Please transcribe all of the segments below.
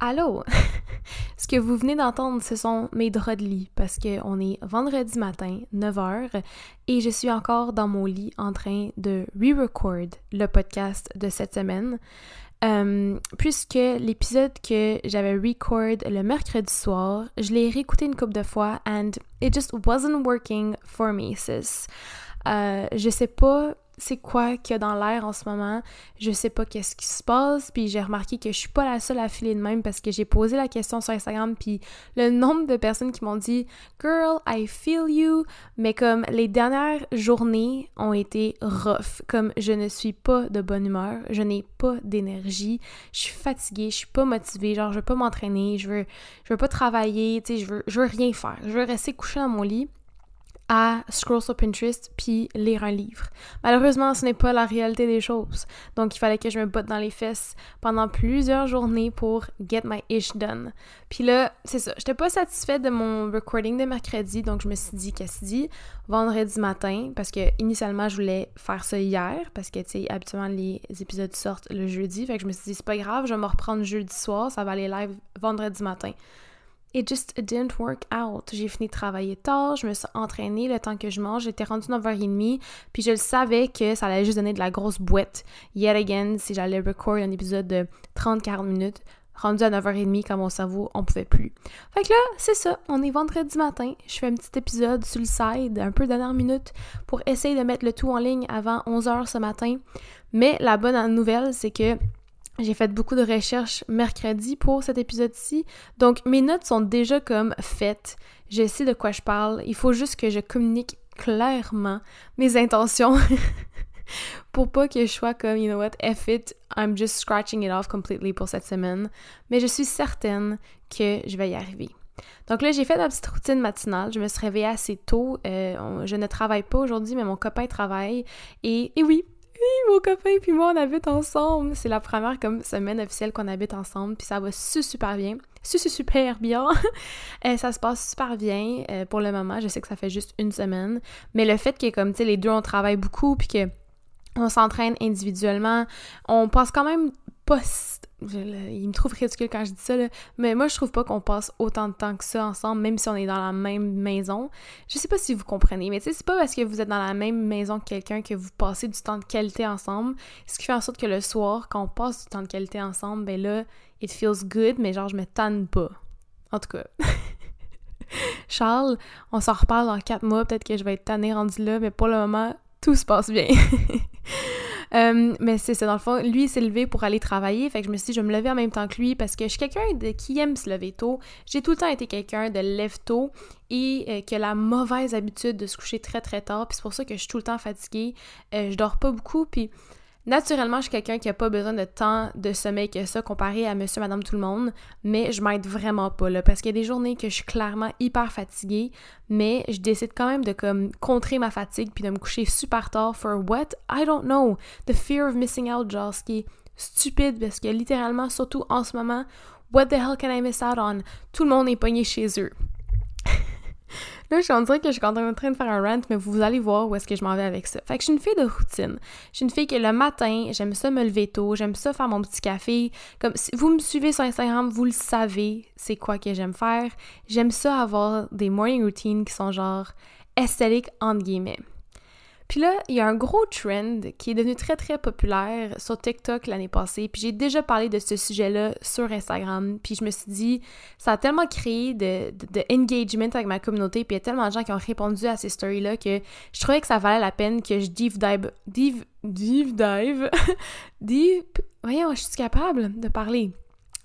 Allô? ce que vous venez d'entendre, ce sont mes draps de lit parce qu'on est vendredi matin, 9h, et je suis encore dans mon lit en train de re-record le podcast de cette semaine. Euh, puisque l'épisode que j'avais record le mercredi soir, je l'ai réécouté une couple de fois and it just wasn't working for me, sis. Euh, je sais pas c'est quoi qu'il y a dans l'air en ce moment. Je sais pas qu'est-ce qui se passe, puis j'ai remarqué que je suis pas la seule à filer de même parce que j'ai posé la question sur Instagram, puis le nombre de personnes qui m'ont dit « Girl, I feel you », mais comme les dernières journées ont été rough, comme je ne suis pas de bonne humeur, je n'ai pas d'énergie, je suis fatiguée, je suis pas motivée, genre je veux pas m'entraîner, je veux, je veux pas travailler, tu sais, je veux, je veux rien faire, je veux rester couchée dans mon lit à scroll sur Pinterest puis lire un livre. Malheureusement, ce n'est pas la réalité des choses. Donc, il fallait que je me botte dans les fesses pendant plusieurs journées pour get my ish done. Puis là, c'est ça. J'étais pas satisfaite de mon recording de mercredi, donc je me suis dit, qu'est-ce dit vendredi matin, parce que initialement, je voulais faire ça hier, parce que, tu sais, habituellement, les épisodes sortent le jeudi. Fait que je me suis dit, c'est pas grave, je vais me reprendre jeudi soir, ça va aller live vendredi matin. It just didn't work out. J'ai fini de travailler tard, je me suis entraînée le temps que je mange, j'étais rendue 9h30, puis je le savais que ça allait juste donner de la grosse boîte. Yet again, si j'allais record un épisode de 30-40 minutes, rendu à 9h30 quand mon cerveau, on pouvait plus. Fait que là, c'est ça, on est vendredi matin, je fais un petit épisode sur le side, un peu dernière minute, pour essayer de mettre le tout en ligne avant 11h ce matin. Mais la bonne nouvelle, c'est que j'ai fait beaucoup de recherches mercredi pour cet épisode-ci, donc mes notes sont déjà comme faites. Je sais de quoi je parle. Il faut juste que je communique clairement mes intentions pour pas que je sois comme, you know what, F it, I'm just scratching it off completely pour cette semaine. Mais je suis certaine que je vais y arriver. Donc là, j'ai fait ma petite routine matinale. Je me suis réveillée assez tôt. Euh, je ne travaille pas aujourd'hui, mais mon copain travaille. Et, et oui, oui, mon copain puis moi, on habite ensemble. C'est la première comme semaine officielle qu'on habite ensemble, puis ça va super bien. super bien. Euh, ça se passe super bien euh, pour le moment. Je sais que ça fait juste une semaine, mais le fait que comme tu sais les deux on travaille beaucoup puis que on s'entraîne individuellement, on passe quand même il me trouve ridicule quand je dis ça, là. mais moi je trouve pas qu'on passe autant de temps que ça ensemble, même si on est dans la même maison. Je sais pas si vous comprenez, mais tu sais, c'est pas parce que vous êtes dans la même maison que quelqu'un que vous passez du temps de qualité ensemble, ce qui fait en sorte que le soir, quand on passe du temps de qualité ensemble, ben là, it feels good, mais genre je me tanne pas. En tout cas. Charles, on s'en reparle dans quatre mois, peut-être que je vais être tannée rendu là, mais pour le moment, tout se passe bien. Euh, mais c'est ça, dans le fond, lui, s'est levé pour aller travailler. Fait que je me suis dit, je vais me lever en même temps que lui parce que je suis quelqu'un qui aime se lever tôt. J'ai tout le temps été quelqu'un de lève tôt et euh, qui a la mauvaise habitude de se coucher très très tard. Puis c'est pour ça que je suis tout le temps fatiguée. Euh, je dors pas beaucoup. Puis Naturellement, je suis quelqu'un qui a pas besoin de temps de sommeil que ça comparé à monsieur, madame, tout le monde, mais je m'aide vraiment pas là parce qu'il y a des journées que je suis clairement hyper fatiguée, mais je décide quand même de comme contrer ma fatigue puis de me coucher super tard for what? I don't know. The fear of missing out, genre qui est stupide parce que littéralement, surtout en ce moment, what the hell can I miss out on? Tout le monde est pogné chez eux. Là, je suis en train que je suis en train de faire un rant, mais vous allez voir où est-ce que je m'en vais avec ça. Fait que je suis une fille de routine. Je suis une fille que le matin, j'aime ça me lever tôt, j'aime ça faire mon petit café. Comme si vous me suivez sur Instagram, vous le savez, c'est quoi que j'aime faire. J'aime ça avoir des morning routines qui sont genre esthétiques entre guillemets. Puis là, il y a un gros trend qui est devenu très très populaire sur TikTok l'année passée. Puis j'ai déjà parlé de ce sujet-là sur Instagram. Puis je me suis dit, ça a tellement créé de, de, engagement avec ma communauté. Puis il y a tellement de gens qui ont répondu à ces stories-là que je trouvais que ça valait la peine que je deep dive. Deep, deep dive. Voyons, je suis capable de parler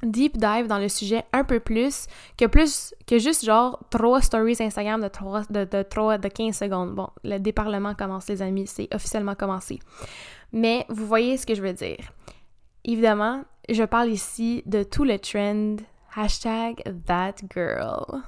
deep dive dans le sujet un peu plus que plus que juste genre trois stories Instagram de trois de, de, de 15 secondes. Bon, le déparlement commence les amis, c'est officiellement commencé. Mais vous voyez ce que je veux dire. Évidemment, je parle ici de tout le trend hashtag that girl.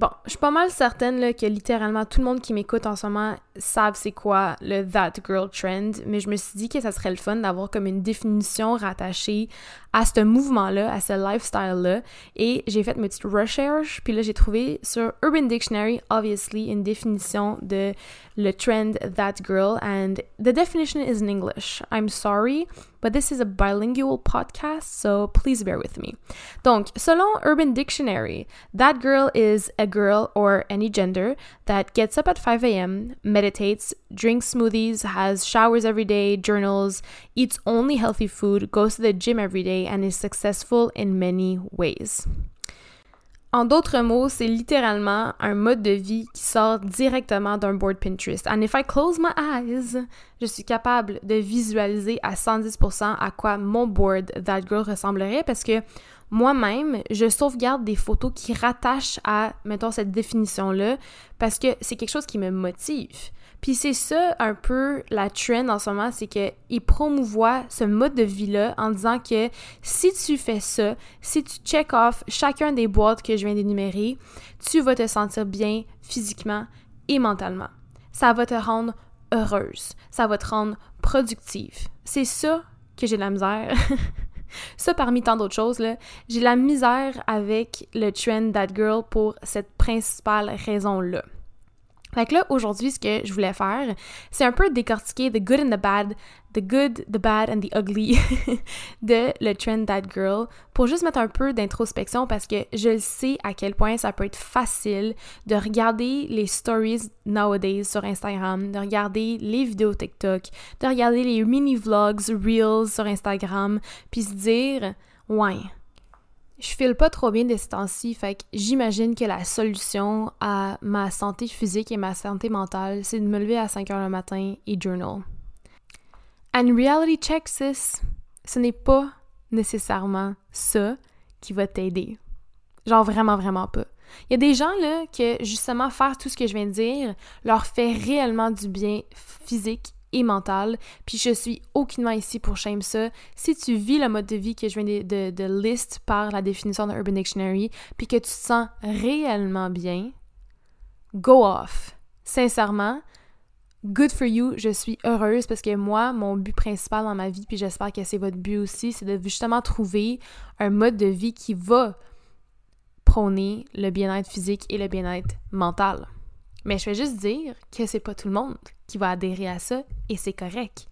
Bon, je suis pas mal certaine que littéralement tout le monde qui m'écoute en ce moment savent c'est quoi le That Girl Trend, mais je me suis dit que ça serait le fun d'avoir comme une définition rattachée à ce mouvement-là, à ce lifestyle-là. Et j'ai fait mes petites recherches, puis là j'ai trouvé sur Urban Dictionary, obviously, une définition de le trend That Girl, and the definition is in English. I'm sorry, but this is a bilingual podcast, so please bear with me. Donc, selon Urban Dictionary, that girl is a girl or any gender that gets up at 5 a.m., drinks smoothies, has showers every day, journals, eats only healthy food, goes to the gym every day, and is successful in many ways. En d'autres mots, c'est littéralement un mode de vie qui sort directement d'un board Pinterest. And if I close my eyes, je suis capable de visualiser à 110% à quoi mon board That Girl ressemblerait parce que moi-même, je sauvegarde des photos qui rattachent à, mettons, cette définition-là parce que c'est quelque chose qui me motive. Puis c'est ça un peu la trend en ce moment, c'est qu'il promouvoit ce mode de vie-là en disant que si tu fais ça, si tu check off chacun des boîtes que je viens d'énumérer, tu vas te sentir bien physiquement et mentalement. Ça va te rendre heureuse, ça va te rendre productive. C'est ça que j'ai de la misère. ça parmi tant d'autres choses, j'ai la misère avec le trend That Girl pour cette principale raison-là. Fait que là, aujourd'hui, ce que je voulais faire, c'est un peu décortiquer the good and the bad, the good, the bad and the ugly de le trend That Girl pour juste mettre un peu d'introspection parce que je sais à quel point ça peut être facile de regarder les stories nowadays sur Instagram, de regarder les vidéos TikTok, de regarder les mini-vlogs, reels sur Instagram, puis se dire, ouais, je file pas trop bien de ce temps-ci, fait que j'imagine que la solution à ma santé physique et ma santé mentale, c'est de me lever à 5 heures le matin et journal. And reality check, sis, ce n'est pas nécessairement ça qui va t'aider. Genre vraiment, vraiment pas. Il y a des gens là que justement faire tout ce que je viens de dire leur fait réellement du bien physique et mentale. Puis je suis aucunement ici pour shame ça. Si tu vis le mode de vie que je viens de, de, list par la définition de Urban Dictionary, puis que tu te sens réellement bien, go off. Sincèrement, good for you. Je suis heureuse parce que moi, mon but principal dans ma vie, puis j'espère que c'est votre but aussi, c'est de justement trouver un mode de vie qui va prôner le bien-être physique et le bien-être mental. Mais je vais juste dire que c'est pas tout le monde qui va adhérer à ça et c'est correct.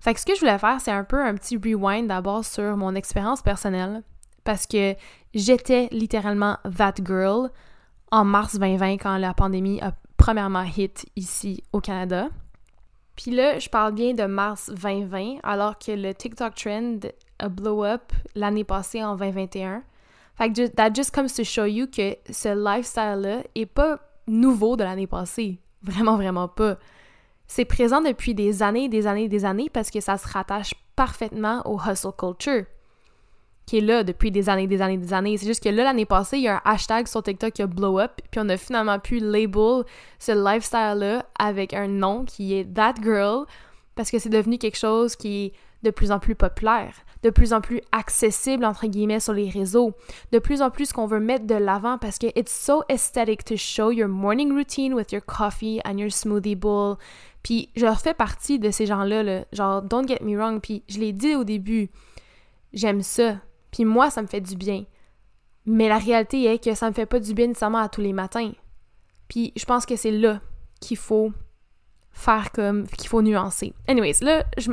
Fait que ce que je voulais faire, c'est un peu un petit rewind d'abord sur mon expérience personnelle parce que j'étais littéralement that girl en mars 2020 quand la pandémie a premièrement hit ici au Canada. Puis là, je parle bien de mars 2020 alors que le TikTok trend a blow up l'année passée en 2021. Fait que that just comes to show you que ce lifestyle-là est pas nouveau de l'année passée. Vraiment, vraiment pas. C'est présent depuis des années, des années, des années parce que ça se rattache parfaitement au hustle culture qui est là depuis des années, des années, des années. C'est juste que là, l'année passée, il y a un hashtag sur TikTok qui a blow up, puis on a finalement pu label ce lifestyle-là avec un nom qui est That Girl, parce que c'est devenu quelque chose qui est de plus en plus populaire de plus en plus accessible, entre guillemets, sur les réseaux. De plus en plus qu'on veut mettre de l'avant parce que it's so aesthetic to show your morning routine with your coffee and your smoothie bowl. Puis je fais partie de ces gens-là, là, genre, don't get me wrong, puis je l'ai dit au début, j'aime ça. Puis moi, ça me fait du bien. Mais la réalité est que ça me fait pas du bien nécessairement à tous les matins. Puis je pense que c'est là qu'il faut faire comme qu'il faut nuancer. Anyways, là, je,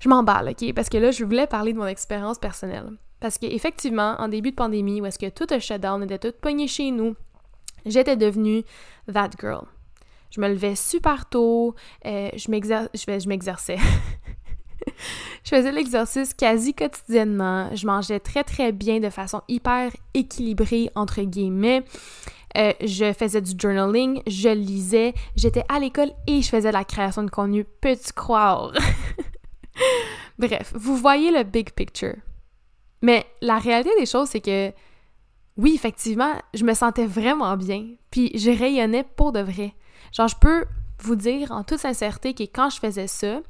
je m'emballe, OK? Parce que là, je voulais parler de mon expérience personnelle. Parce qu'effectivement, en début de pandémie, où est-ce que tout a shut down, on était tout pogné chez nous, j'étais devenue that girl. Je me levais super tôt, euh, je m'exerçais. je faisais l'exercice quasi quotidiennement. Je mangeais très très bien de façon hyper équilibrée, entre guillemets. Euh, je faisais du journaling, je lisais, j'étais à l'école et je faisais la création de contenu, peux-tu croire? Bref, vous voyez le big picture. Mais la réalité des choses, c'est que oui, effectivement, je me sentais vraiment bien, puis je rayonnais pour de vrai. Genre, je peux vous dire en toute sincérité que quand je faisais ça,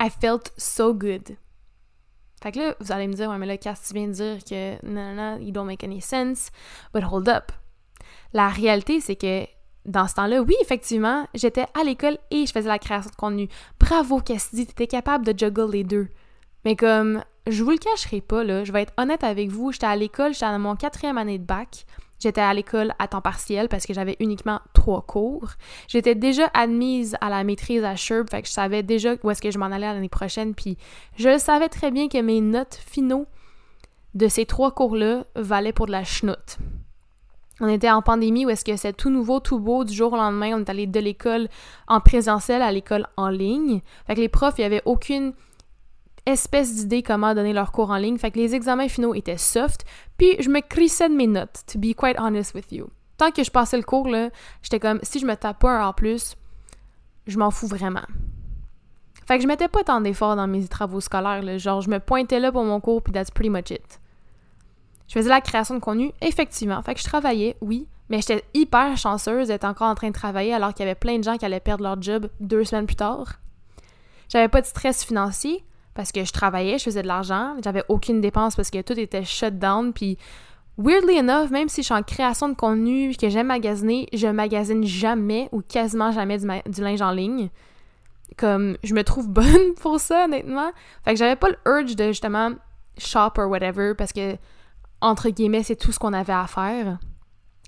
I felt so good. Fait que là, vous allez me dire, ouais, mais là, que tu viens de dire que non, non, non, you don't make any sense, but hold up. La réalité, c'est que dans ce temps-là, oui, effectivement, j'étais à l'école et je faisais la création de contenu. Bravo, Cassidy, t'étais capable de juggle les deux. Mais comme, je vous le cacherai pas, là, je vais être honnête avec vous, j'étais à l'école, j'étais dans mon quatrième année de bac. J'étais à l'école à temps partiel parce que j'avais uniquement trois cours. J'étais déjà admise à la maîtrise à Sherb, fait que je savais déjà où est-ce que je m'en allais l'année prochaine, puis je savais très bien que mes notes finaux de ces trois cours-là valaient pour de la chenoute. On était en pandémie où est-ce que c'est tout nouveau, tout beau, du jour au lendemain, on est allé de l'école en présentiel à l'école en ligne. Fait que les profs, il n'y avait aucune espèce d'idée comment donner leurs cours en ligne. Fait que les examens finaux étaient soft, puis je me crissais de mes notes, to be quite honest with you. Tant que je passais le cours, là, j'étais comme, si je me tape pas un en plus, je m'en fous vraiment. Fait que je mettais pas tant d'efforts dans mes travaux scolaires, là. genre je me pointais là pour mon cours, puis that's pretty much it. Je faisais la création de contenu, effectivement. Fait que je travaillais, oui, mais j'étais hyper chanceuse d'être encore en train de travailler alors qu'il y avait plein de gens qui allaient perdre leur job deux semaines plus tard. J'avais pas de stress financier parce que je travaillais, je faisais de l'argent, j'avais aucune dépense parce que tout était shut down, puis weirdly enough, même si je suis en création de contenu que j'aime magasiner, je magasine jamais ou quasiment jamais du, linge en ligne. Comme, je me trouve bonne pour ça, honnêtement. Fait que j'avais pas le urge de justement shop or whatever parce que entre guillemets, c'est tout ce qu'on avait à faire.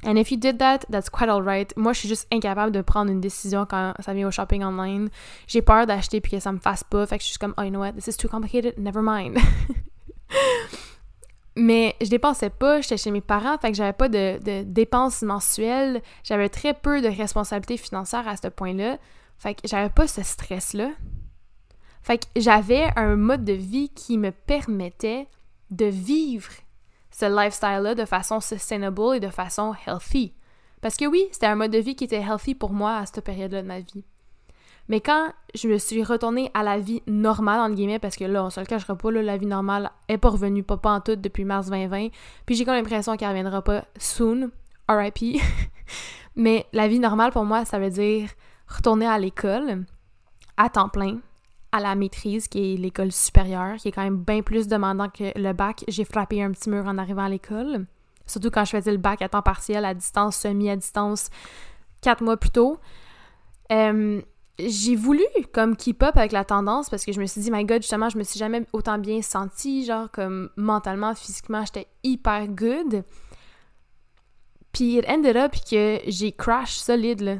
And if you did that, that's quite alright. Moi, je suis juste incapable de prendre une décision quand ça vient au shopping online. J'ai peur d'acheter puis que ça me fasse pas. Fait que je suis comme, oh, you know what, this is too complicated, never mind. Mais je dépensais pas, j'étais chez mes parents, fait que j'avais pas de, de, dépenses mensuelles. J'avais très peu de responsabilités financières à ce point-là. Fait que j'avais pas ce stress-là. Fait que j'avais un mode de vie qui me permettait de vivre ce lifestyle-là de façon sustainable et de façon healthy. Parce que oui, c'était un mode de vie qui était healthy pour moi à cette période-là de ma vie. Mais quand je me suis retournée à la vie normale, entre guillemets, parce que là, on se le cachera pas, là, la vie normale est pas revenue, pas, pas en tout depuis mars 2020, puis j'ai comme l'impression qu'elle reviendra pas soon, RIP. Mais la vie normale, pour moi, ça veut dire retourner à l'école à temps plein, la maîtrise, qui est l'école supérieure, qui est quand même bien plus demandant que le bac. J'ai frappé un petit mur en arrivant à l'école. Surtout quand je faisais le bac à temps partiel, à distance, semi à distance, quatre mois plus tôt. Euh, j'ai voulu comme keep up avec la tendance parce que je me suis dit, my god, justement, je me suis jamais autant bien sentie, genre comme mentalement, physiquement, j'étais hyper good. Puis it ended up que j'ai crash solide, là.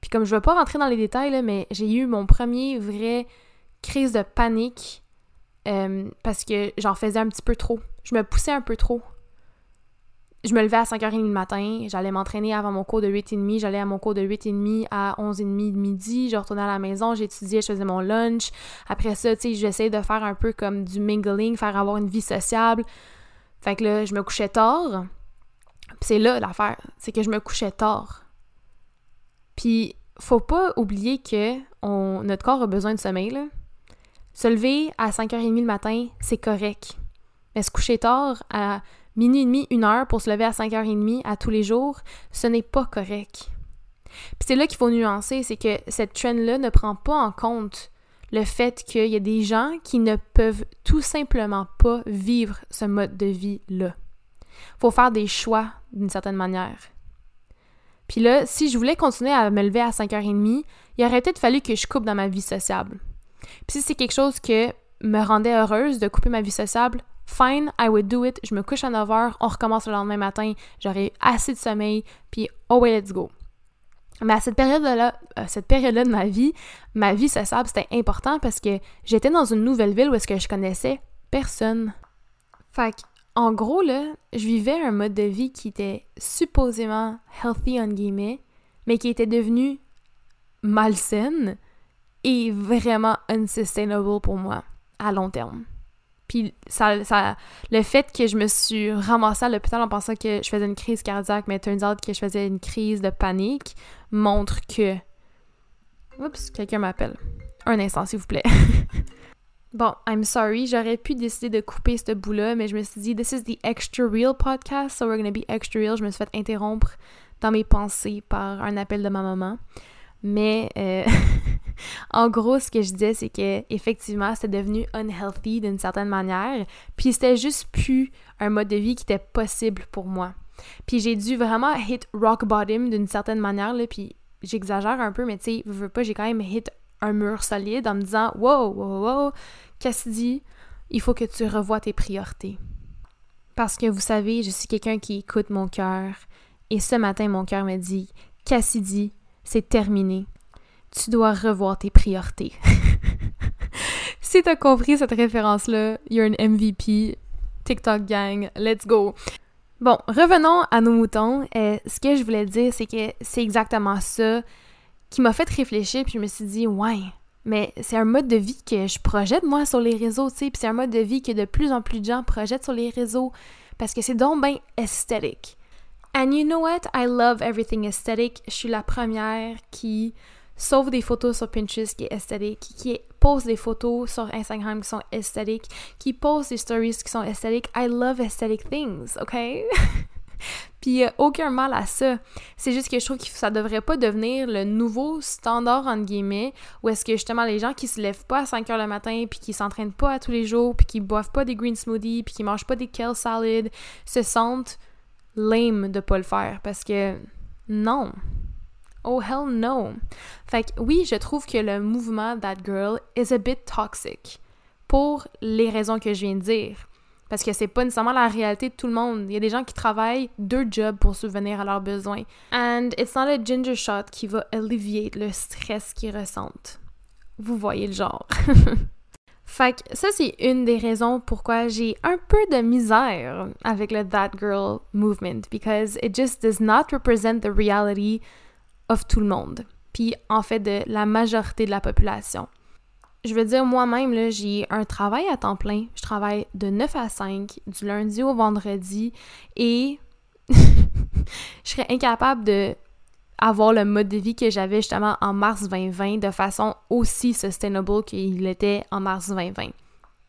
Puis comme je veux pas rentrer dans les détails, mais j'ai eu mon premier vrai crise de panique euh, parce que j'en faisais un petit peu trop. Je me poussais un peu trop. Je me levais à 5h30 le matin, j'allais m'entraîner avant mon cours de 8h30, j'allais à mon cours de 8h30 à 11h30 de midi, je retournais à la maison, j'étudiais, je faisais mon lunch. Après ça, tu sais, j'essayais de faire un peu comme du mingling, faire avoir une vie sociable. Fait que là, je me couchais tard. C'est là l'affaire, c'est que je me couchais tard. Puis, faut pas oublier que notre corps a besoin de sommeil. Se lever à 5h30 le matin, c'est correct. Mais se coucher tard à minuit et demi, une heure pour se lever à 5h30 à tous les jours, ce n'est pas correct. Puis c'est là qu'il faut nuancer, c'est que cette trend-là ne prend pas en compte le fait qu'il y a des gens qui ne peuvent tout simplement pas vivre ce mode de vie-là. Faut faire des choix d'une certaine manière. Puis là, si je voulais continuer à me lever à 5h30, il aurait peut-être fallu que je coupe dans ma vie sociable. Puis si c'est quelque chose que me rendait heureuse de couper ma vie sociable, fine, I would do it. Je me couche à 9h, on recommence le lendemain matin, j'aurai assez de sommeil, puis oh let's go. Mais à cette période-là, euh, cette période-là de ma vie, ma vie sociable, c'était important parce que j'étais dans une nouvelle ville où est-ce que je connaissais personne. Fait que en gros, là, je vivais un mode de vie qui était supposément healthy, guillemets, mais qui était devenu malsaine et vraiment unsustainable pour moi à long terme. Puis ça, ça, le fait que je me suis ramassée à l'hôpital en pensant que je faisais une crise cardiaque, mais turns out que je faisais une crise de panique, montre que... Oups, quelqu'un m'appelle. Un instant, s'il vous plaît. Bon, I'm sorry, j'aurais pu décider de couper ce bout-là, mais je me suis dit, this is the extra real podcast, so we're gonna be extra real. Je me suis fait interrompre dans mes pensées par un appel de ma maman. Mais euh, en gros, ce que je disais, c'est que effectivement, c'était devenu unhealthy d'une certaine manière, puis c'était juste plus un mode de vie qui était possible pour moi. Puis j'ai dû vraiment hit rock bottom d'une certaine manière, là, puis j'exagère un peu, mais tu sais, veux pas, j'ai quand même hit un mur solide en me disant « Wow, wow, wow, Cassidy, il faut que tu revoies tes priorités. » Parce que vous savez, je suis quelqu'un qui écoute mon cœur, et ce matin, mon cœur me dit « Cassidy, c'est terminé. Tu dois revoir tes priorités. » Si t'as compris cette référence-là, you're an MVP. TikTok gang, let's go. Bon, revenons à nos moutons. Euh, ce que je voulais dire, c'est que c'est exactement ça qui m'a fait réfléchir, puis je me suis dit, ouais, mais c'est un mode de vie que je projette, moi, sur les réseaux, tu sais, puis c'est un mode de vie que de plus en plus de gens projettent sur les réseaux, parce que c'est donc bien esthétique. And you know what? I love everything aesthetic. Je suis la première qui sauve des photos sur Pinterest qui est esthétique, qui pose des photos sur Instagram qui sont esthétiques, qui pose des stories qui sont esthétiques. I love aesthetic things, OK? Puis a aucun mal à ça. C'est juste que je trouve que ça devrait pas devenir le nouveau standard, entre guillemets, où est-ce que justement les gens qui se lèvent pas à 5 heures le matin, puis qui s'entraînent pas à tous les jours, puis qui boivent pas des green smoothies, puis qui mangent pas des kale salad, se sentent lame de pas le faire. Parce que non. Oh hell no! Fait que oui, je trouve que le mouvement That Girl is a bit toxic pour les raisons que je viens de dire. Parce que c'est pas nécessairement la réalité de tout le monde. Il y a des gens qui travaillent deux jobs pour subvenir à leurs besoins. And it's not a ginger shot qui va alleviate le stress qu'ils ressentent. Vous voyez le genre. fait que ça, c'est une des raisons pourquoi j'ai un peu de misère avec le That Girl movement. Because it just does not represent the reality of tout le monde, puis en fait de la majorité de la population. Je veux dire, moi-même, j'ai un travail à temps plein. Je travaille de 9 à 5, du lundi au vendredi, et je serais incapable de avoir le mode de vie que j'avais justement en mars 2020 de façon aussi sustainable qu'il était en mars 2020.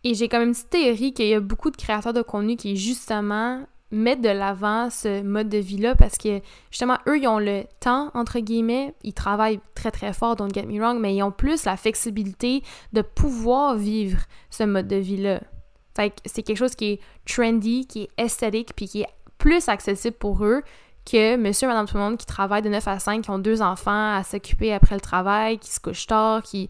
Et j'ai comme une petite théorie qu'il y a beaucoup de créateurs de contenu qui justement mettre de l'avant ce mode de vie-là parce que justement, eux, ils ont le temps, entre guillemets, ils travaillent très très fort, don't get me wrong, mais ils ont plus la flexibilité de pouvoir vivre ce mode de vie-là. Fait que c'est quelque chose qui est trendy, qui est esthétique, puis qui est plus accessible pour eux que monsieur et madame tout le monde qui travaillent de 9 à 5, qui ont deux enfants à s'occuper après le travail, qui se couchent tard, qui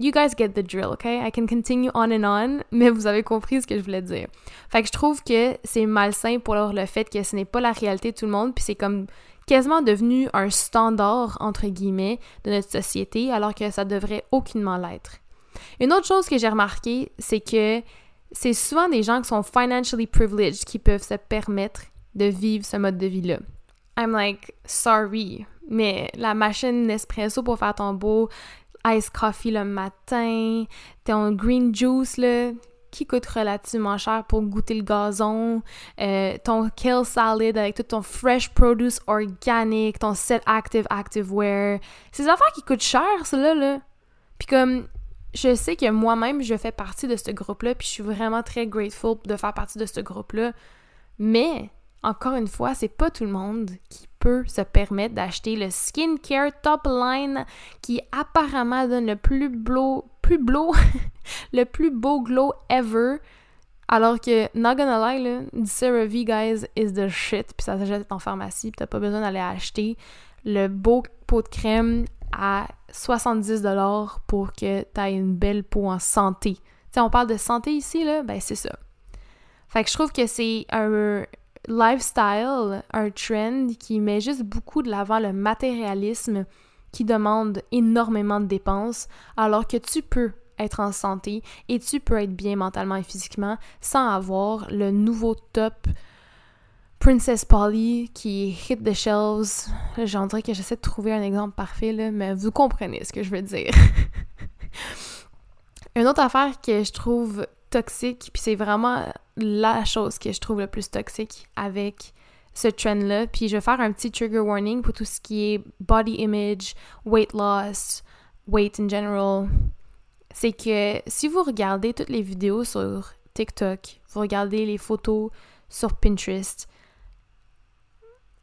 You guys get the drill, okay? I can continue on and on, mais vous avez compris ce que je voulais dire. Fait que je trouve que c'est malsain pour le fait que ce n'est pas la réalité de tout le monde, puis c'est comme quasiment devenu un standard, entre guillemets, de notre société, alors que ça devrait aucunement l'être. Une autre chose que j'ai remarqué, c'est que c'est souvent des gens qui sont financially privileged qui peuvent se permettre de vivre ce mode de vie-là. I'm like, sorry, mais la machine Nespresso pour faire ton beau ice coffee le matin, ton green juice, là, qui coûte relativement cher pour goûter le gazon, euh, ton kale salad avec tout ton fresh produce organic, ton set active active wear. C'est des affaires qui coûtent cher, cela là. Puis comme, je sais que moi-même, je fais partie de ce groupe-là, puis je suis vraiment très grateful de faire partie de ce groupe-là. Mais, encore une fois, c'est pas tout le monde qui peut se permettre d'acheter le skincare top line qui apparemment donne le plus beau, le plus beau glow ever. Alors que, not gonna lie, là, CeraVe, guys, is the shit. Puis ça s'achète en pharmacie, puis t'as pas besoin d'aller acheter le beau pot de crème à 70$ pour que t'aies une belle peau en santé. Tu on parle de santé ici, là, ben c'est ça. Fait que je trouve que c'est un, lifestyle, un trend qui met juste beaucoup de l'avant le matérialisme qui demande énormément de dépenses, alors que tu peux être en santé et tu peux être bien mentalement et physiquement sans avoir le nouveau top Princess Polly qui hit the shelves. J'en dirais que j'essaie de trouver un exemple parfait, là, mais vous comprenez ce que je veux dire. Une autre affaire que je trouve toxique, puis c'est vraiment la chose que je trouve le plus toxique avec ce trend-là. Puis je vais faire un petit trigger warning pour tout ce qui est body image, weight loss, weight in general. C'est que si vous regardez toutes les vidéos sur TikTok, vous regardez les photos sur Pinterest,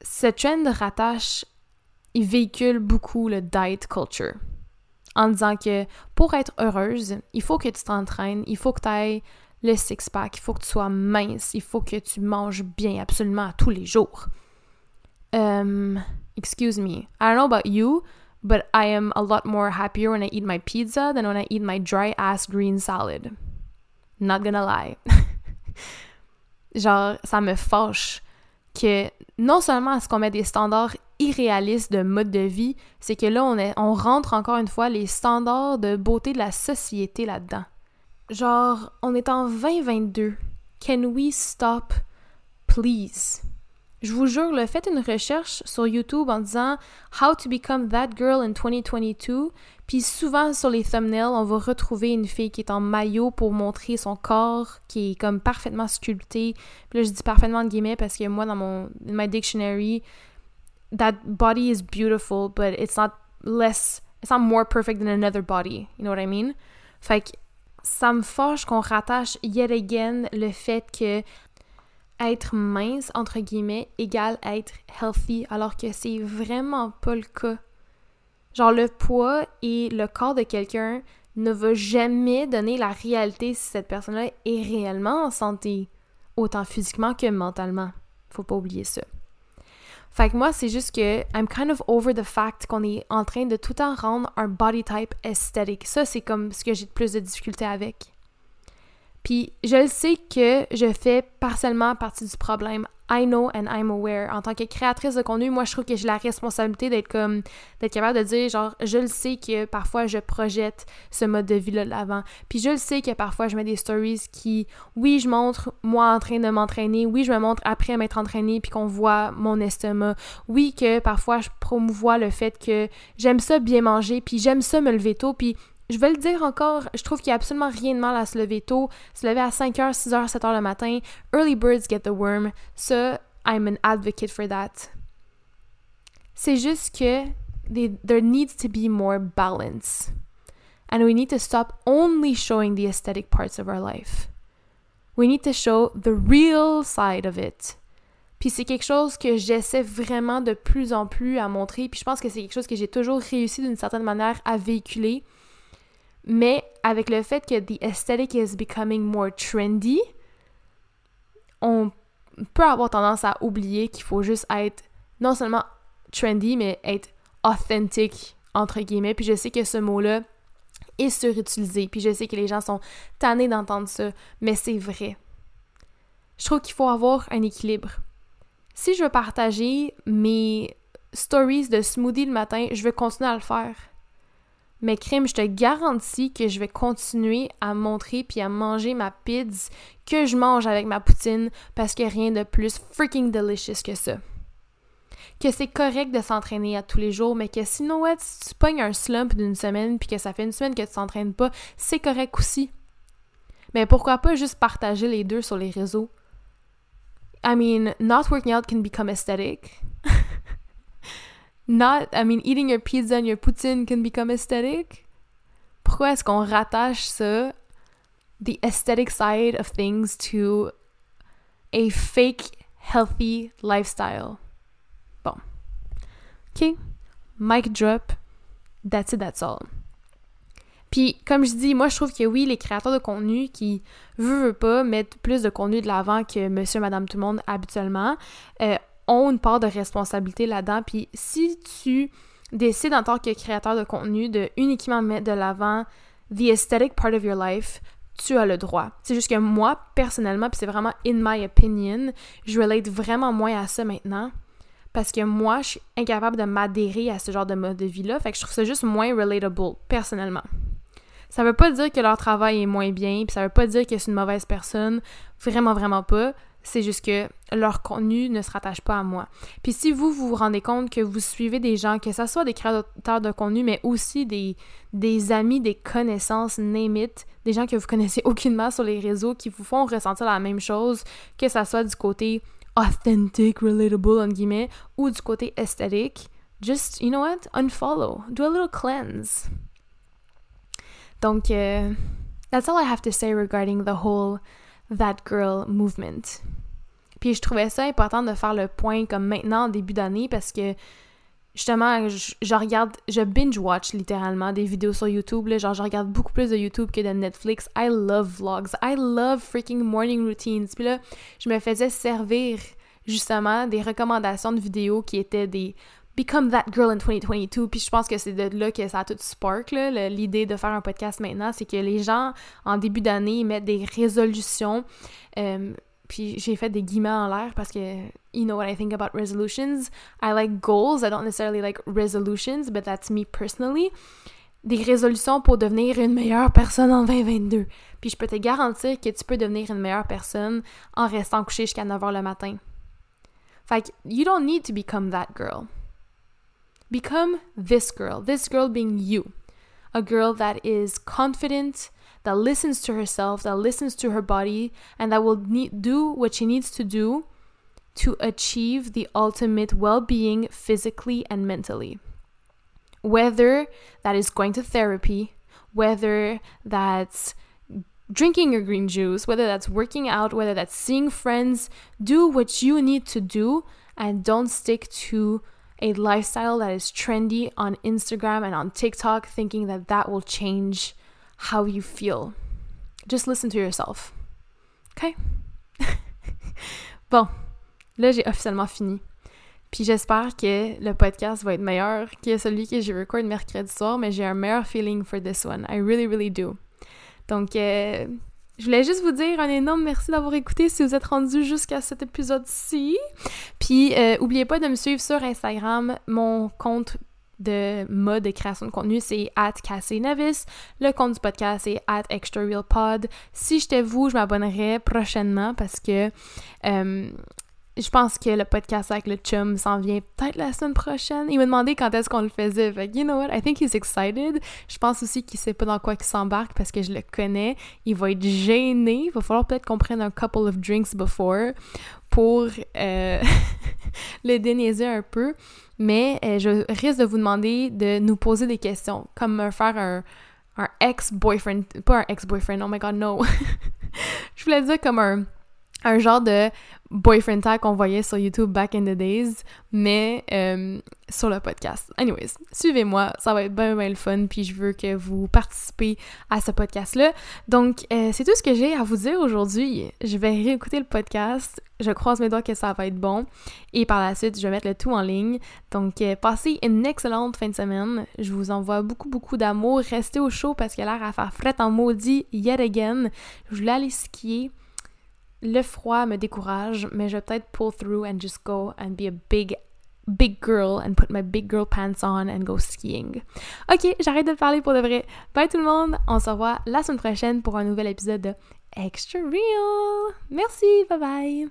ce trend rattache, il véhicule beaucoup le diet culture en disant que pour être heureuse, il faut que tu t'entraînes, il faut que tu ailles le six-pack, il faut que tu sois mince, il faut que tu manges bien absolument tous les jours. Um, excuse me, I don't know about you, but I am a lot more happier when I eat my pizza than when I eat my dry ass green salad. Not gonna lie. Genre, ça me fâche que non seulement est-ce qu'on met des standards irréalistes de mode de vie, c'est que là, on, est, on rentre encore une fois les standards de beauté de la société là-dedans. Genre, on est en 2022. Can we stop, please? Je vous jure, le faites une recherche sur YouTube en disant How to become that girl in 2022. Puis souvent sur les thumbnails, on va retrouver une fille qui est en maillot pour montrer son corps, qui est comme parfaitement sculpté. Puis là, je dis parfaitement de guillemets parce que moi, dans mon my dictionary, that body is beautiful, but it's not less, it's not more perfect than another body. You know what I mean? Fait que ça me fâche qu'on rattache yet again le fait que être mince, entre guillemets, égale être healthy, alors que c'est vraiment pas le cas. Genre, le poids et le corps de quelqu'un ne va jamais donner la réalité si cette personne-là est réellement en santé, autant physiquement que mentalement. Faut pas oublier ça. Fait que moi, c'est juste que I'm kind of over the fact qu'on est en train de tout le temps rendre un body type aesthetic. Ça, c'est comme ce que j'ai le plus de difficultés avec. Puis je le sais que je fais partiellement partie du problème. I know and I'm aware. En tant que créatrice de contenu, moi je trouve que j'ai la responsabilité d'être comme d'être capable de dire genre je le sais que parfois je projette ce mode de vie là de l'avant. Puis je le sais que parfois je mets des stories qui oui, je montre moi en train de m'entraîner, oui, je me montre après m'être entraînée puis qu'on voit mon estomac. Oui que parfois je promouvois le fait que j'aime ça bien manger puis j'aime ça me lever tôt puis je vais le dire encore, je trouve qu'il n'y a absolument rien de mal à se lever tôt, se lever à 5h, 6h, 7h le matin. Early birds get the worm. Ça, I'm an advocate for that. C'est juste que there needs to be more balance. And we need to stop only showing the aesthetic parts of our life. We need to show the real side of it. Puis c'est quelque chose que j'essaie vraiment de plus en plus à montrer. Puis je pense que c'est quelque chose que j'ai toujours réussi d'une certaine manière à véhiculer. Mais avec le fait que the aesthetic is becoming more trendy, on peut avoir tendance à oublier qu'il faut juste être non seulement trendy, mais être authentique, entre guillemets. Puis je sais que ce mot-là est surutilisé. Puis je sais que les gens sont tannés d'entendre ça, mais c'est vrai. Je trouve qu'il faut avoir un équilibre. Si je veux partager mes stories de smoothie le matin, je vais continuer à le faire. Mais crime, je te garantis que je vais continuer à montrer puis à manger ma pizza que je mange avec ma poutine parce a rien de plus freaking delicious que ça. Que c'est correct de s'entraîner à tous les jours, mais que sinon, si tu pognes un slump d'une semaine puis que ça fait une semaine que tu t'entraînes pas, c'est correct aussi. Mais pourquoi pas juste partager les deux sur les réseaux? I mean, not working out can become aesthetic. Not, I mean, eating your pizza and your poutine can become aesthetic? Pourquoi est-ce qu'on rattache ça, the aesthetic side of things, to a fake healthy lifestyle? Bon. OK. Mic drop. That's it, that's all. Puis, comme je dis, moi, je trouve que oui, les créateurs de contenu qui, veulent, pas, mettre plus de contenu de l'avant que monsieur, madame, tout le monde habituellement, euh, ont une part de responsabilité là-dedans. Puis si tu décides en tant que créateur de contenu de uniquement mettre de l'avant the aesthetic part of your life, tu as le droit. C'est juste que moi, personnellement, puis c'est vraiment in my opinion, je relate vraiment moins à ça maintenant. Parce que moi, je suis incapable de m'adhérer à ce genre de mode de vie-là. Fait que je trouve ça juste moins relatable, personnellement. Ça veut pas dire que leur travail est moins bien, puis ça veut pas dire que c'est une mauvaise personne. Vraiment, vraiment pas. C'est juste que leur contenu ne se rattache pas à moi. Puis si vous, vous rendez compte que vous suivez des gens, que ce soit des créateurs de contenu, mais aussi des, des amis, des connaissances, name it, des gens que vous connaissez aucunement sur les réseaux qui vous font ressentir la même chose, que ce soit du côté authentic, relatable, en guillemets, ou du côté esthétique, just, you know what, unfollow, do a little cleanse. Donc, uh, that's all I have to say regarding the whole that girl movement. Puis je trouvais ça important de faire le point comme maintenant en début d'année parce que justement, je, regarde, je binge-watch littéralement des vidéos sur YouTube. Genre, je regarde beaucoup plus de YouTube que de Netflix. I love vlogs. I love freaking morning routines. Puis là, je me faisais servir justement des recommandations de vidéos qui étaient des Become That Girl in 2022. Puis je pense que c'est de là que ça a tout spark, l'idée de faire un podcast maintenant. C'est que les gens, en début d'année, mettent des résolutions. Euh, puis j'ai fait des guillemets en l'air parce que you know what I think about resolutions? I like goals. I don't necessarily like resolutions, but that's me personally. Des résolutions pour devenir une meilleure personne en 2022. Puis je peux te garantir que tu peux devenir une meilleure personne en restant couché jusqu'à 9h le matin. Fait que you don't need to become that girl. Become this girl. This girl being you. A girl that is confident, that listens to herself, that listens to her body, and that will need, do what she needs to do to achieve the ultimate well being physically and mentally. Whether that is going to therapy, whether that's drinking your green juice, whether that's working out, whether that's seeing friends, do what you need to do and don't stick to a lifestyle that is trendy on Instagram and on TikTok thinking that that will change how you feel. Just listen to yourself. OK? bon, là, j'ai officiellement fini. Puis j'espère que le podcast va être meilleur que celui que j'ai record mercredi soir, mais j'ai un meilleur feeling for this one. I really, really do. Donc, euh, je voulais juste vous dire un énorme merci d'avoir écouté si vous êtes rendu jusqu'à cet épisode-ci. Puis, euh, oubliez pas de me suivre sur Instagram. Mon compte de mode de création de contenu, c'est at. Le compte du podcast, c'est at Extra Real Pod. Si j'étais vous, je m'abonnerais prochainement parce que euh, je pense que le podcast avec le chum s'en vient peut-être la semaine prochaine. Il m'a demandé quand est-ce qu'on le faisait. Fait you know what? I think he's excited. Je pense aussi qu'il sait pas dans quoi il s'embarque parce que je le connais. Il va être gêné. Il va falloir peut-être qu'on prenne un couple of drinks before pour euh, le déniaiser un peu. Mais euh, je risque de vous demander de nous poser des questions, comme faire un, un ex-boyfriend. Pas un ex-boyfriend, oh my god, no. je voulais dire comme un un genre de boyfriend tag qu'on voyait sur YouTube back in the days, mais euh, sur le podcast. Anyways, suivez-moi, ça va être bien, bien le fun, puis je veux que vous participez à ce podcast-là. Donc, euh, c'est tout ce que j'ai à vous dire aujourd'hui. Je vais réécouter le podcast, je croise mes doigts que ça va être bon, et par la suite, je vais mettre le tout en ligne. Donc, euh, passez une excellente fin de semaine. Je vous envoie beaucoup, beaucoup d'amour. Restez au chaud parce qu'il a l'air à faire fret en maudit yet again. Je voulais aller skier le froid me décourage, mais je vais peut-être pull through and just go and be a big big girl and put my big girl pants on and go skiing. Ok, j'arrête de parler pour de vrai. Bye tout le monde, on se revoit la semaine prochaine pour un nouvel épisode de Extra Real. Merci, bye bye.